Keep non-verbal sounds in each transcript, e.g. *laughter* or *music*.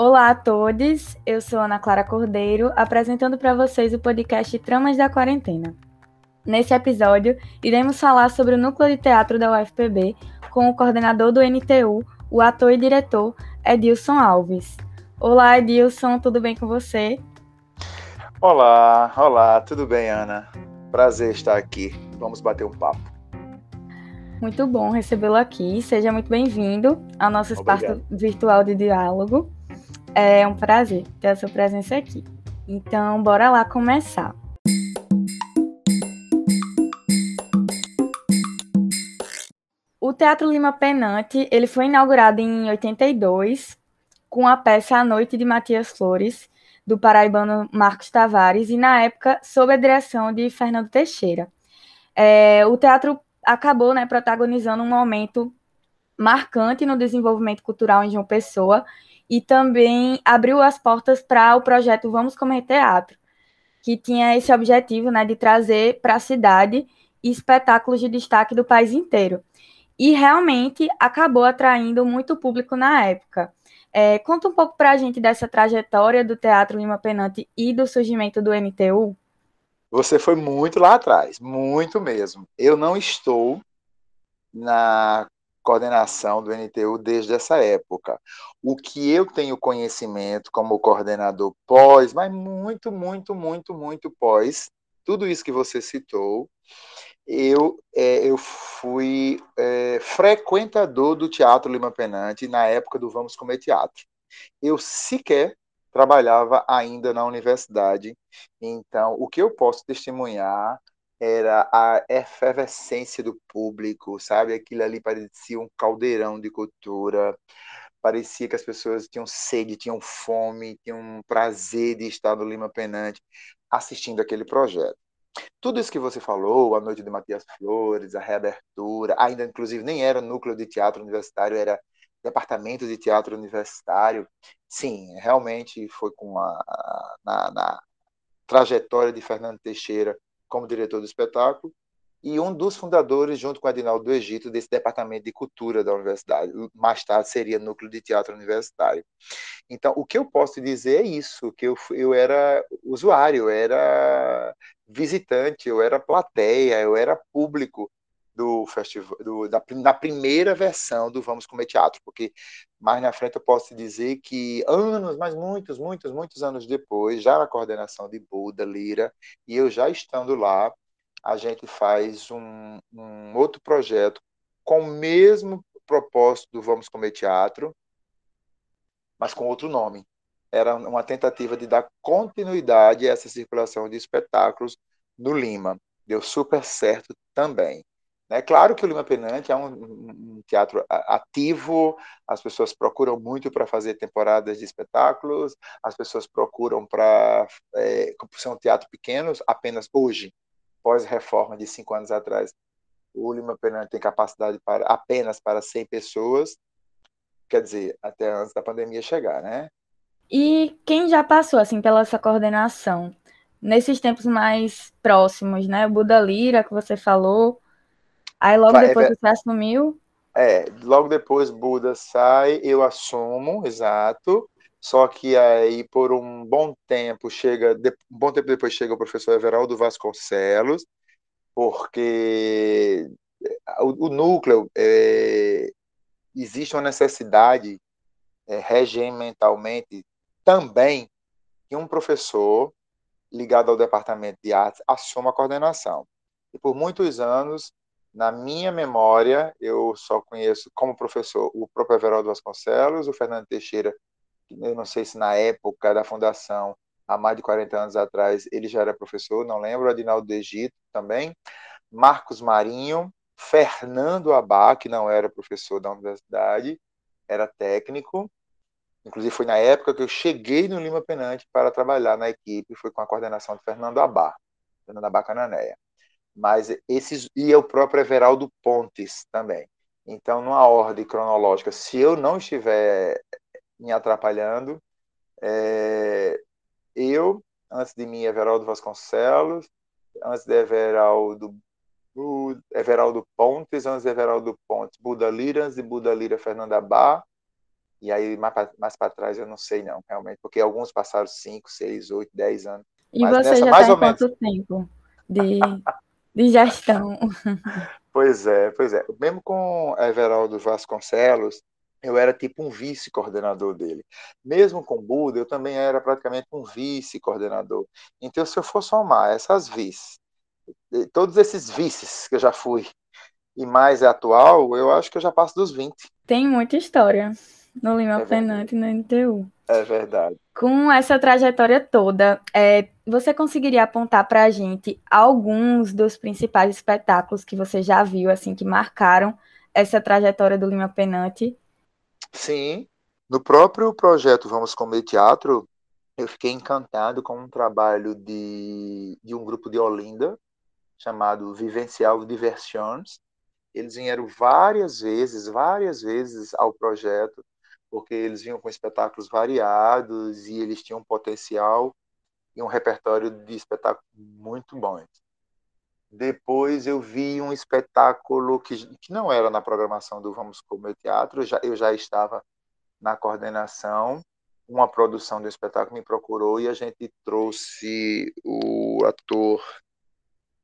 Olá a todos, eu sou Ana Clara Cordeiro, apresentando para vocês o podcast Tramas da Quarentena. Nesse episódio, iremos falar sobre o núcleo de teatro da UFPB com o coordenador do NTU, o ator e diretor Edilson Alves. Olá, Edilson, tudo bem com você? Olá, olá, tudo bem, Ana? Prazer estar aqui. Vamos bater um papo. Muito bom recebê-lo aqui. Seja muito bem-vindo ao nosso Obrigado. espaço virtual de diálogo. É um prazer ter a sua presença aqui. Então, bora lá começar. O Teatro Lima Penante, ele foi inaugurado em 82 com a peça A Noite de Matias Flores, do paraibano Marcos Tavares, e na época sob a direção de Fernando Teixeira. É, o teatro acabou né, protagonizando um momento marcante no desenvolvimento cultural em João Pessoa e também abriu as portas para o projeto Vamos Comer Teatro, que tinha esse objetivo né, de trazer para a cidade espetáculos de destaque do país inteiro. E realmente acabou atraindo muito público na época. É, conta um pouco para a gente dessa trajetória do Teatro Lima Penante e do surgimento do NTU. Você foi muito lá atrás, muito mesmo. Eu não estou na coordenação do NTU desde essa época. O que eu tenho conhecimento como coordenador pós, mas muito, muito, muito, muito pós, tudo isso que você citou, eu, é, eu fui é, frequentador do Teatro Lima Penante na época do Vamos Comer Teatro. Eu sequer trabalhava ainda na universidade, então o que eu posso testemunhar era a efervescência do público, sabe? Aquilo ali parecia um caldeirão de cultura, parecia que as pessoas tinham sede, tinham fome, tinham um prazer de estar no Lima Penante assistindo aquele projeto. Tudo isso que você falou, a noite de Matias Flores, a reabertura, ainda inclusive nem era núcleo de teatro universitário, era departamento de teatro universitário. Sim, realmente foi com a na, na trajetória de Fernando Teixeira como diretor do espetáculo, e um dos fundadores, junto com Adinaldo do Egito, desse departamento de cultura da universidade. Mais tarde seria núcleo de teatro universitário. Então, o que eu posso dizer é isso, que eu, eu era usuário, eu era visitante, eu era plateia, eu era público do festival, do, da, da, primeira versão do Vamos Comer Teatro, porque mais na frente eu posso dizer que anos, mas muitos, muitos, muitos anos depois, já na coordenação de Buda, Lira, e eu já estando lá, a gente faz um, um outro projeto com o mesmo propósito do Vamos Comer Teatro, mas com outro nome. Era uma tentativa de dar continuidade a essa circulação de espetáculos no Lima. Deu super certo também. É claro que o Lima Penante é um, um teatro ativo, as pessoas procuram muito para fazer temporadas de espetáculos, as pessoas procuram para é, ser um teatro pequeno, apenas hoje, pós-reforma de cinco anos atrás, o Lima Penante tem capacidade para apenas para 100 pessoas, quer dizer, até antes da pandemia chegar, né? E quem já passou assim pela essa coordenação nesses tempos mais próximos, né? O Buda Lira que você falou, Aí logo depois é, você assumiu? É, logo depois Buda sai, eu assumo, exato. Só que aí, por um bom tempo, chega, um bom tempo depois chega o professor Everaldo Vasconcelos, porque o, o núcleo é, existe uma necessidade é, regimentalmente também que um professor ligado ao departamento de artes assuma a coordenação. E por muitos anos na minha memória, eu só conheço como professor o próprio Everaldo Vasconcelos, o Fernando Teixeira, eu não sei se na época da fundação, há mais de 40 anos atrás, ele já era professor, não lembro, Adinaldo do Egito também, Marcos Marinho, Fernando Abá, que não era professor da universidade, era técnico, inclusive foi na época que eu cheguei no Lima Penante para trabalhar na equipe, foi com a coordenação de Fernando Abá, Fernando Abá Cananéia mas esses e o próprio Everaldo Pontes também. Então, numa ordem cronológica, se eu não estiver me atrapalhando, é, eu, antes de mim, Everaldo Vasconcelos, antes de Everaldo, Everaldo Pontes, antes de Everaldo Pontes, Buda Lira, antes de Buda Lira, Fernanda Bá, E aí, mais para trás, eu não sei não, realmente, porque alguns passaram 5, 6, 8, 10 anos. E você já está em quanto menos... tempo de, de gestão? pois é, pois é. Mesmo com Everaldo Vasconcelos, eu era tipo um vice-coordenador dele. Mesmo com Buda, eu também era praticamente um vice-coordenador. Então, se eu for somar essas vices, todos esses vices que eu já fui, e mais é atual, eu acho que eu já passo dos 20. Tem muita história no Lima é Penante no NTU. É verdade. Com essa trajetória toda, é, você conseguiria apontar para a gente alguns dos principais espetáculos que você já viu, assim, que marcaram essa trajetória do Lima Penante? Sim. No próprio projeto Vamos Comer Teatro, eu fiquei encantado com um trabalho de, de um grupo de Olinda, chamado Vivencial Diversions. Eles vieram várias vezes, várias vezes ao projeto, porque eles vinham com espetáculos variados e eles tinham um potencial e um repertório de espetáculos muito bons. Depois eu vi um espetáculo que, que não era na programação do Vamos Comer Teatro, eu já, eu já estava na coordenação, uma produção do espetáculo me procurou e a gente trouxe o ator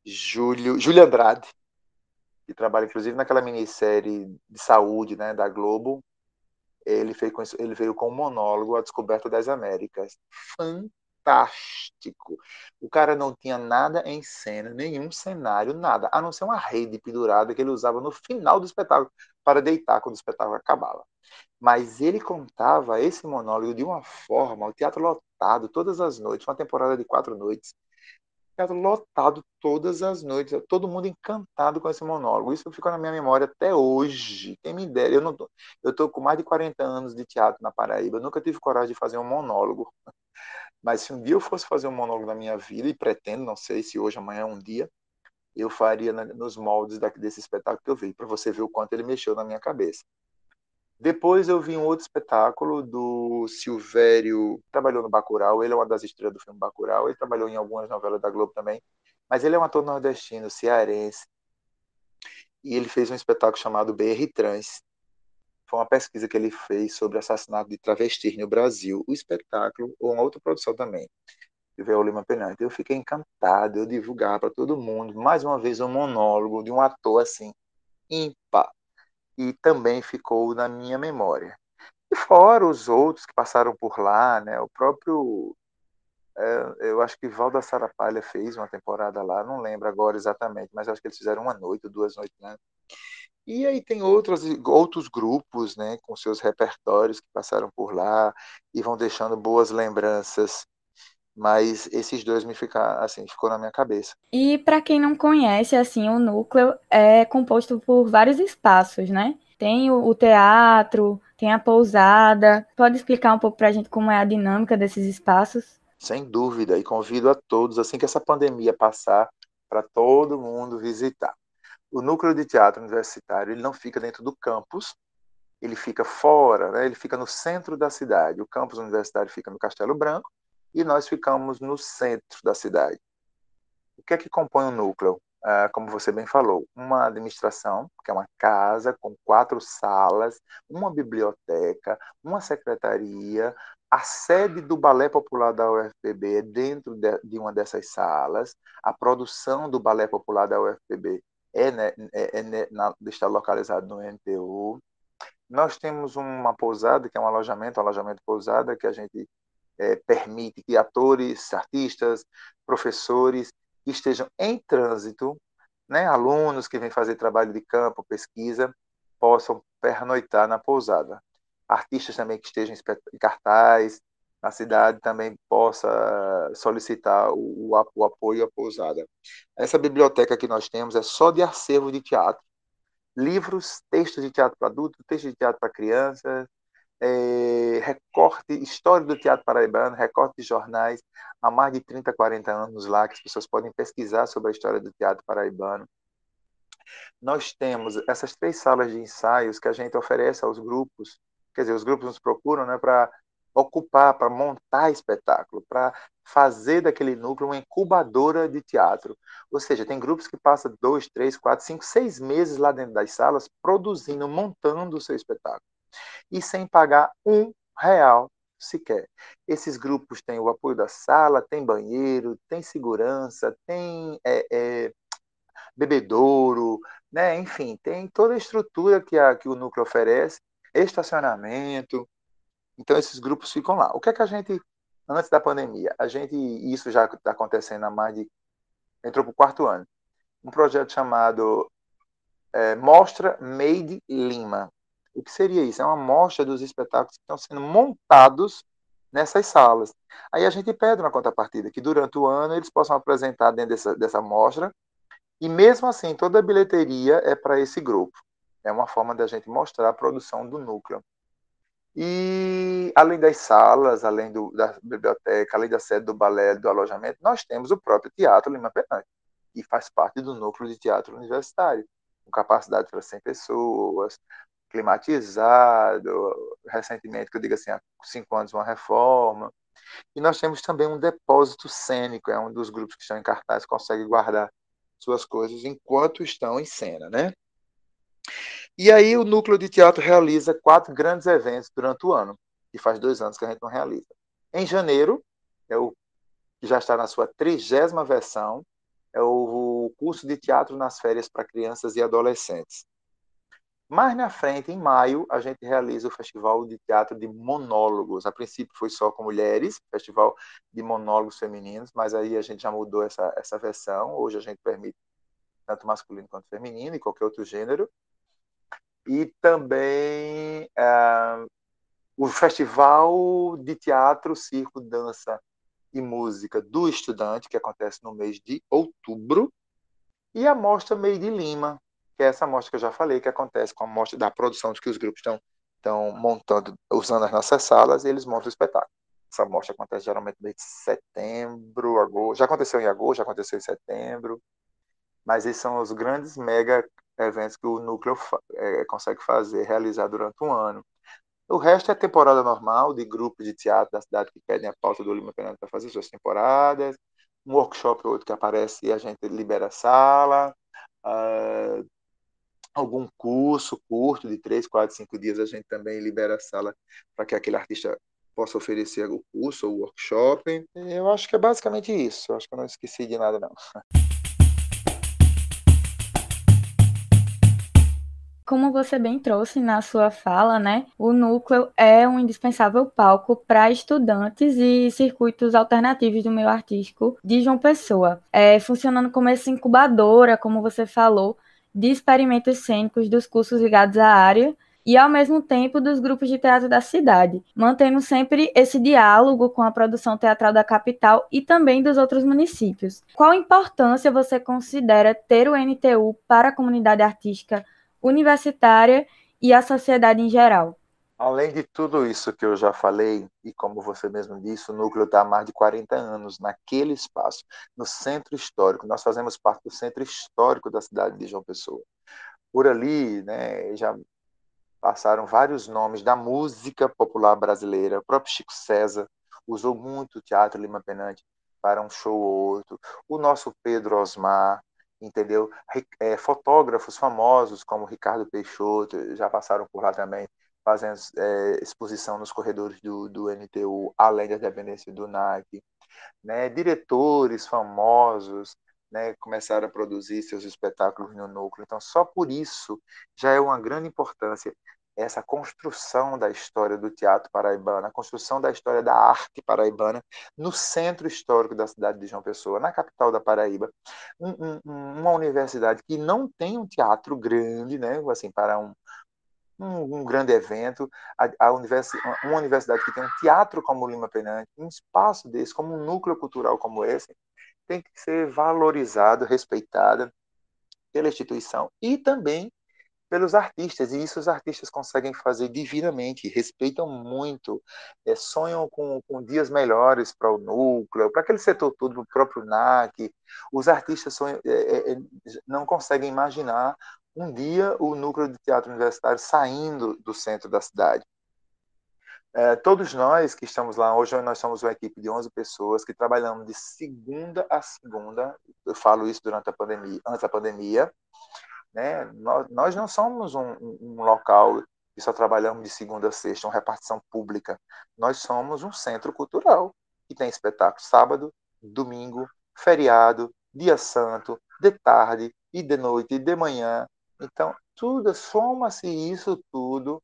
Júlio, Júlio Andrade, que trabalha inclusive naquela minissérie de saúde né, da Globo. Ele, fez ele veio com um monólogo A Descoberta das Américas. Fantástico. O cara não tinha nada em cena, nenhum cenário, nada, a não ser uma rede pendurada que ele usava no final do espetáculo para deitar quando o espetáculo acabava. Mas ele contava esse monólogo de uma forma, o teatro lotado todas as noites, uma temporada de quatro noites, teatro lotado todas as noites, todo mundo encantado com esse monólogo. Isso ficou na minha memória até hoje. Quem me dera, eu não tô, eu tô com mais de 40 anos de teatro na Paraíba, nunca tive coragem de fazer um monólogo. *laughs* Mas se um dia eu fosse fazer um monólogo na minha vida, e pretendo, não sei se hoje, amanhã, um dia, eu faria nos moldes desse espetáculo que eu vi, para você ver o quanto ele mexeu na minha cabeça. Depois eu vi um outro espetáculo do Silvério, trabalhou no Bacurau, ele é uma das estrelas do filme Bacurau, ele trabalhou em algumas novelas da Globo também, mas ele é um ator nordestino, cearense, e ele fez um espetáculo chamado BR Trans, foi uma pesquisa que ele fez sobre assassinato de travestis no Brasil. O espetáculo, ou uma outra produção também, de Véu Lima Penante. Eu fiquei encantado, eu divulgar para todo mundo, mais uma vez, um monólogo de um ator assim, ímpar. E também ficou na minha memória. E fora os outros que passaram por lá, né? O próprio é, eu acho que Valda Sarapalha fez uma temporada lá, não lembro agora exatamente, mas acho que eles fizeram uma noite, duas noites né? E aí tem outros, outros grupos, né, com seus repertórios que passaram por lá e vão deixando boas lembranças. Mas esses dois me ficar assim, ficou na minha cabeça. E para quem não conhece, assim, o núcleo é composto por vários espaços, né? Tem o, o teatro, tem a pousada. Pode explicar um pouco para a gente como é a dinâmica desses espaços? Sem dúvida, e convido a todos, assim que essa pandemia passar, para todo mundo visitar o núcleo de teatro universitário ele não fica dentro do campus, ele fica fora, né? ele fica no centro da cidade. O campus universitário fica no Castelo Branco e nós ficamos no centro da cidade. O que é que compõe o núcleo? Ah, como você bem falou, uma administração, que é uma casa com quatro salas, uma biblioteca, uma secretaria, a sede do Balé Popular da UFPB é dentro de, de uma dessas salas, a produção do Balé Popular da UFPB é, né, é, é na, está localizado no NTU. Nós temos uma pousada, que é um alojamento, um alojamento pousada, que a gente é, permite que atores, artistas, professores que estejam em trânsito, né, alunos que vêm fazer trabalho de campo, pesquisa, possam pernoitar na pousada. Artistas também que estejam em cartaz, na cidade também possa solicitar o, o, apoio à pousada. Essa biblioteca que nós temos é só de acervo de teatro. Livros, textos de teatro para adultos, textos de teatro para crianças, é, recorte, história do teatro paraibano, recorte de jornais, há mais de 30, 40 anos lá, que as pessoas podem pesquisar sobre a história do teatro paraibano. Nós temos essas três salas de ensaios que a gente oferece aos grupos, quer dizer, os grupos nos procuram né, para ocupar, para montar espetáculo, para fazer daquele núcleo uma incubadora de teatro. Ou seja, tem grupos que passam dois, três, quatro, cinco, seis meses lá dentro das salas produzindo, montando o seu espetáculo. E sem pagar um real sequer. Esses grupos têm o apoio da sala, tem banheiro, tem segurança, tem é, é, bebedouro, né? enfim, tem toda a estrutura que, a, que o núcleo oferece, estacionamento. Então, esses grupos ficam lá. O que é que a gente, antes da pandemia, a gente, isso já está acontecendo há mais de. entrou para o quarto ano, um projeto chamado é, Mostra Made Lima. O que seria isso? É uma mostra dos espetáculos que estão sendo montados nessas salas. Aí a gente pede uma contrapartida, que durante o ano eles possam apresentar dentro dessa, dessa mostra, e mesmo assim, toda a bilheteria é para esse grupo. É uma forma da gente mostrar a produção do núcleo. E além das salas, além do, da biblioteca, além da sede do balé, do alojamento, nós temos o próprio Teatro Lima Penante, que faz parte do núcleo de teatro universitário, com capacidade para 100 pessoas, climatizado, recentemente, que eu digo assim, há cinco anos uma reforma. E nós temos também um depósito cênico, é um dos grupos que estão em cartaz, consegue guardar suas coisas enquanto estão em cena, né? E aí o núcleo de teatro realiza quatro grandes eventos durante o ano, que faz dois anos que a gente não realiza. Em janeiro, é o que já está na sua trigésima versão, é o curso de teatro nas férias para crianças e adolescentes. Mais na frente, em maio, a gente realiza o Festival de Teatro de Monólogos. A princípio foi só com mulheres, Festival de Monólogos Femininos, mas aí a gente já mudou essa, essa versão. Hoje a gente permite tanto masculino quanto feminino e qualquer outro gênero. E também é, o Festival de Teatro, Circo, Dança e Música do Estudante, que acontece no mês de outubro. E a Mostra Meio de Lima, que é essa amostra que eu já falei, que acontece com a amostra da produção que os grupos estão, estão montando, usando as nossas salas, e eles montam o espetáculo. Essa amostra acontece geralmente desde setembro, agosto. Já aconteceu em agosto, já aconteceu em setembro. Mas esses são os grandes mega eventos que o núcleo é, consegue fazer, realizar durante um ano. O resto é temporada normal de grupos de teatro da cidade que pedem a pauta do Lima Penante para fazer suas temporadas. Um workshop ou outro que aparece e a gente libera a sala. Uh, algum curso curto de três, quatro, cinco dias, a gente também libera a sala para que aquele artista possa oferecer o curso ou workshop. Eu acho que é basicamente isso. Eu acho que eu não esqueci de nada, não. Como você bem trouxe na sua fala, né? O núcleo é um indispensável palco para estudantes e circuitos alternativos do meio artístico de João Pessoa, é, funcionando como essa incubadora, como você falou, de experimentos cênicos dos cursos ligados à área e, ao mesmo tempo, dos grupos de teatro da cidade, mantendo sempre esse diálogo com a produção teatral da capital e também dos outros municípios. Qual importância você considera ter o NTU para a comunidade artística universitária e a sociedade em geral? Além de tudo isso que eu já falei, e como você mesmo disse, o núcleo está há mais de 40 anos naquele espaço, no centro histórico. Nós fazemos parte do centro histórico da cidade de João Pessoa. Por ali, né, já passaram vários nomes da música popular brasileira. O próprio Chico César usou muito o Teatro Lima Penante para um show ou outro. O nosso Pedro Osmar, entendeu? É, fotógrafos famosos como Ricardo Peixoto já passaram por lá também fazendo é, exposição nos corredores do, do NTU, além da dependência do NAC. Né? Diretores famosos né, começaram a produzir seus espetáculos no núcleo. Então, só por isso já é uma grande importância essa construção da história do teatro paraibano, a construção da história da arte paraibana no centro histórico da cidade de João Pessoa, na capital da Paraíba. Um, um, uma universidade que não tem um teatro grande, né, assim, para um, um, um grande evento, a, a uma universidade que tem um teatro como o Lima Penante, um espaço desse, como um núcleo cultural como esse, tem que ser valorizado, respeitada pela instituição e também pelos artistas, e isso os artistas conseguem fazer divinamente, respeitam muito, é, sonham com, com, dias melhores para o núcleo, para aquele setor todo, para o próprio NAC. Os artistas sonham, é, é, não conseguem imaginar um dia o núcleo de teatro universitário saindo do centro da cidade. É, todos nós que estamos lá, hoje nós somos uma equipe de 11 pessoas que trabalhamos de segunda a segunda, eu falo isso durante a pandemia, antes da pandemia, né? nós, nós não somos um, um local e só trabalhamos de segunda a sexta, uma repartição pública. Nós somos um centro cultural que tem espetáculo sábado, domingo, feriado, dia santo, de tarde e de noite e de manhã. Então, tudo soma-se isso tudo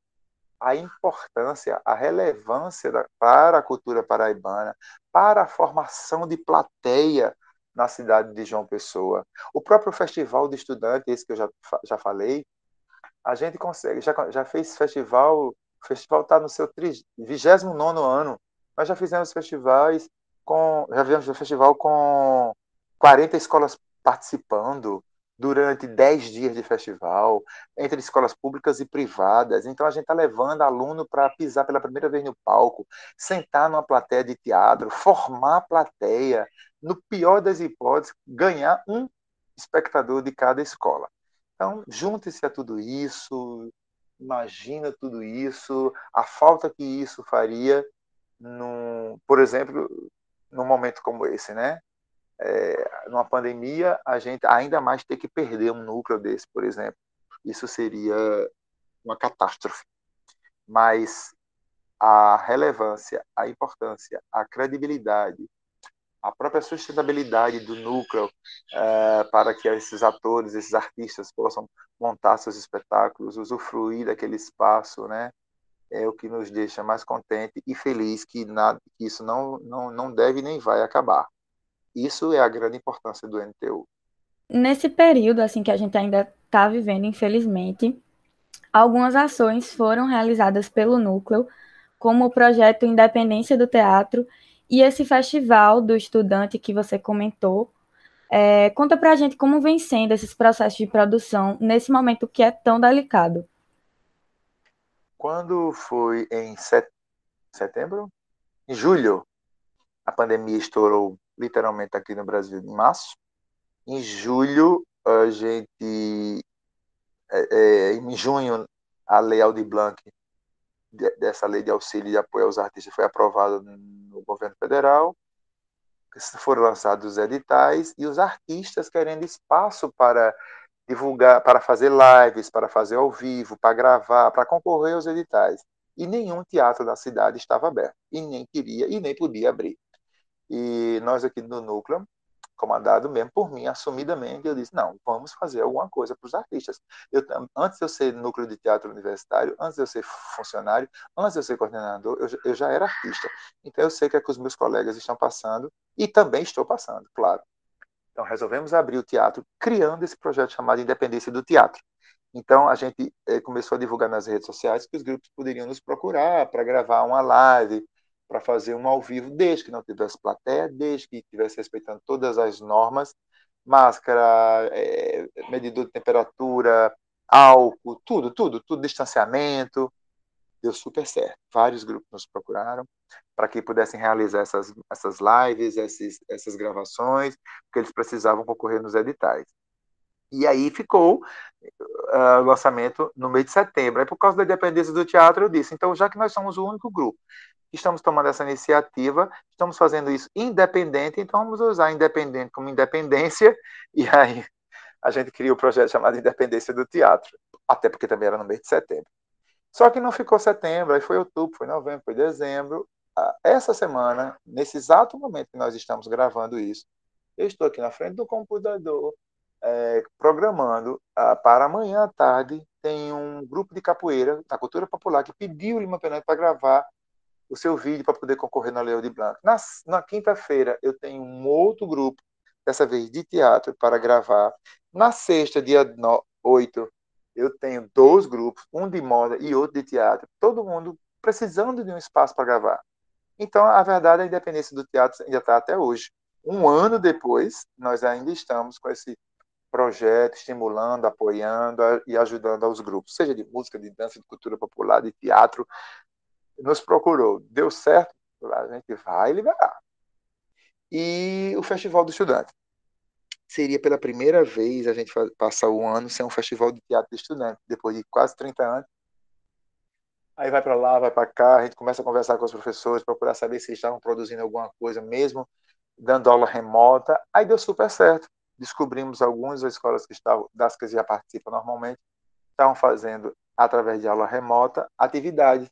a importância, a relevância da, para a cultura paraibana, para a formação de plateia na cidade de João Pessoa. O próprio Festival de Estudantes, esse que eu já, já falei, a gente consegue, já, já fez festival, o festival está no seu 29 ano, nós já fizemos festivais com, já fizemos um festival com 40 escolas participando, durante 10 dias de festival, entre escolas públicas e privadas. Então a gente está levando aluno para pisar pela primeira vez no palco, sentar numa plateia de teatro, formar a plateia, no pior das hipóteses, ganhar um espectador de cada escola. Então, junte-se a tudo isso, imagina tudo isso, a falta que isso faria, num, por exemplo, num momento como esse, né? É, numa pandemia, a gente ainda mais ter que perder um núcleo desse, por exemplo. Isso seria uma catástrofe. Mas a relevância, a importância, a credibilidade, a própria sustentabilidade do núcleo é, para que esses atores, esses artistas possam montar seus espetáculos, usufruir daquele espaço, né? É o que nos deixa mais contente e feliz que nada, que isso não, não, não deve nem vai acabar. Isso é a grande importância do NTU. Nesse período, assim, que a gente ainda está vivendo, infelizmente, algumas ações foram realizadas pelo núcleo, como o projeto Independência do Teatro e esse festival do estudante que você comentou. É, conta para a gente como vem sendo esses processos de produção nesse momento que é tão delicado. Quando foi em setembro? Em julho, a pandemia estourou literalmente aqui no Brasil em março. Em julho, a gente. É, é, em junho, a Lei Aldir Blanc, dessa lei de auxílio e apoio aos artistas, foi aprovada no governo federal. Foram lançados os editais e os artistas querendo espaço para divulgar, para fazer lives, para fazer ao vivo, para gravar, para concorrer aos editais. E nenhum teatro da cidade estava aberto, e nem queria e nem podia abrir. E nós aqui do núcleo, comandado mesmo por mim, assumidamente, eu disse, não, vamos fazer alguma coisa para os artistas. Eu, antes de eu ser núcleo de teatro universitário, antes de eu ser funcionário, antes de eu ser coordenador, eu, eu já era artista. Então eu sei que, é que os meus colegas estão passando e também estou passando, claro. Então resolvemos abrir o teatro criando esse projeto chamado Independência do Teatro. Então a gente eh, começou a divulgar nas redes sociais que os grupos poderiam nos procurar para gravar uma live, para fazer um ao vivo, desde que não tivesse plateia, desde que estivesse respeitando todas as normas, máscara, é, medidor de temperatura, álcool, tudo, tudo, tudo, distanciamento. Deu super certo. Vários grupos nos procuraram para que pudessem realizar essas, essas lives, essas, essas gravações, porque eles precisavam concorrer nos editais. E aí ficou uh, o lançamento no mês de setembro. Aí, por causa da independência do teatro, eu disse: então, já que nós somos o único grupo estamos tomando essa iniciativa, estamos fazendo isso independente, então vamos usar independente como independência, *laughs* e aí a gente cria o um projeto chamado Independência do Teatro, até porque também era no mês de setembro. Só que não ficou setembro, aí foi outubro, foi novembro, foi dezembro. Essa semana, nesse exato momento que nós estamos gravando isso, eu estou aqui na frente do computador, é, programando ah, para amanhã à tarde, tem um grupo de capoeira da cultura popular que pediu Lima Penante para gravar o seu vídeo para poder concorrer na Leo de Blanc. Na, na quinta-feira, eu tenho um outro grupo, dessa vez de teatro, para gravar. Na sexta, dia 8, eu tenho dois grupos, um de moda e outro de teatro. Todo mundo precisando de um espaço para gravar. Então, a verdade, a independência do teatro ainda está até hoje. Um ano depois, nós ainda estamos com esse projeto, estimulando, apoiando e ajudando aos grupos, seja de música, de dança, de cultura popular, de teatro, nos procurou, deu certo, a gente vai liberar. E o Festival do Estudante. Seria pela primeira vez a gente passar o ano sem um festival de teatro de estudante, depois de quase 30 anos. Aí vai para lá, vai para cá, a gente começa a conversar com os professores, procurar saber se estavam produzindo alguma coisa, mesmo dando aula remota. Aí deu super certo. Descobrimos algumas das escolas que estavam, das que já participam normalmente, estavam fazendo através de aula remota, atividades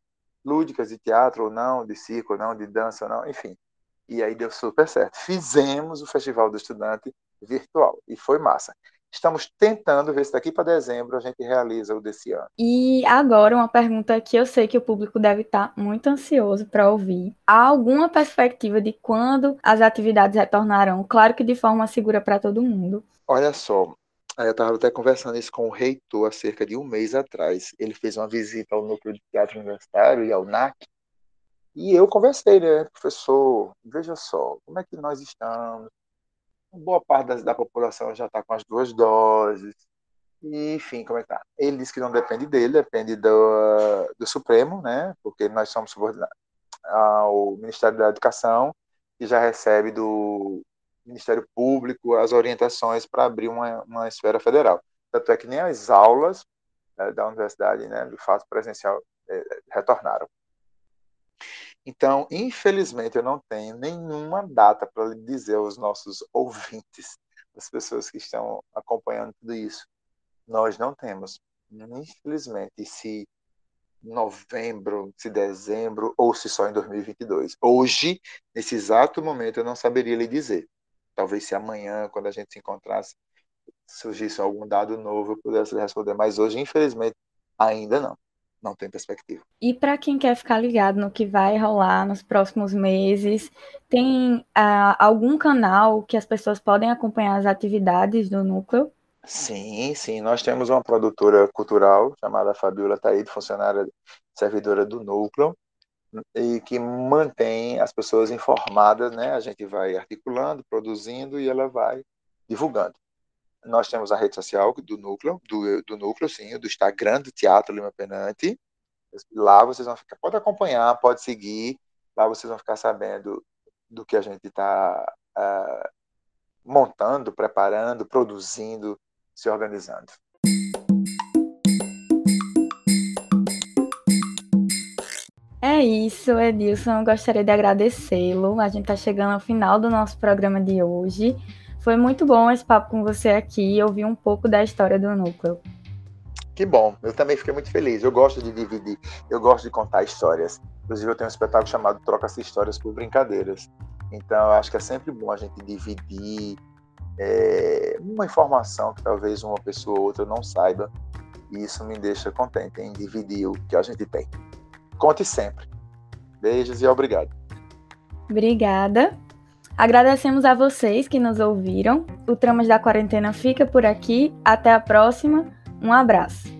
lúdicas de teatro ou não, de circo ou não, de dança ou não, enfim. E aí deu super certo. Fizemos o Festival do Estudante virtual e foi massa. Estamos tentando ver se daqui para dezembro a gente realiza o desse ano. E agora uma pergunta que eu sei que o público deve estar muito ansioso para ouvir. Há alguma perspectiva de quando as atividades retornarão? Claro que de forma segura para todo mundo. Olha só, eu estava até conversando isso com o reitor há cerca de um mês atrás. Ele fez uma visita ao núcleo de teatro universitário e ao NAC. E eu conversei, né, professor, veja só, como é que nós estamos? boa parte da, da população já está com as duas doses. E, enfim, como é que tá? Ele disse que não depende dele, depende do, do Supremo, né? Porque nós somos subordinados ao Ministério da Educação, que já recebe do Ministério Público as orientações para abrir uma, uma esfera federal. Tanto é que nem as aulas é, da universidade, né, de fato presencial, é, retornaram. Então, infelizmente, eu não tenho nenhuma data para dizer aos nossos *laughs* ouvintes, as pessoas que estão acompanhando tudo isso. Nós não temos. Infelizmente, se novembro, se dezembro, ou se só em 2022. Hoje, nesse exato momento, eu não saberia lhe dizer. Talvez se amanhã, quando a gente se encontrasse, surgisse algum dado novo, eu pudesse responder. Mas hoje, infelizmente, ainda não não tem perspectiva. E para quem quer ficar ligado no que vai rolar nos próximos meses, tem uh, algum canal que as pessoas podem acompanhar as atividades do núcleo? Sim, sim. Nós temos uma produtora cultural chamada Fabiola Taíde, funcionária servidora do núcleo, e que mantém as pessoas informadas, né? A gente vai articulando, produzindo e ela vai divulgando. Nós temos a rede social do núcleo, do, do núcleo, sim, do Instagram do Teatro Lima Penante. Lá vocês vão ficar, pode acompanhar, pode seguir. Lá vocês vão ficar sabendo do que a gente está uh, ah, montando, preparando, produzindo, se organizando. É isso, Edilson. Eu gostaria de agradecê-lo. A gente está chegando ao final do nosso programa de hoje. Foi muito bom esse papo com você aqui e ouvir um pouco da história do núcleo. Que bom, eu também fiquei muito feliz. Eu gosto de dividir, eu gosto de contar histórias. Inclusive, eu tenho um espetáculo chamado Troca-se Histórias por Brincadeiras. Então, eu acho que é sempre bom a gente dividir é, uma informação que talvez uma pessoa ou outra não saiba. E isso me deixa contente em dividir o que a gente tem. Conte sempre. Beijos e obrigado. Obrigada. Agradecemos a vocês que nos ouviram. O Tramas da Quarentena fica por aqui. Até a próxima. Um abraço.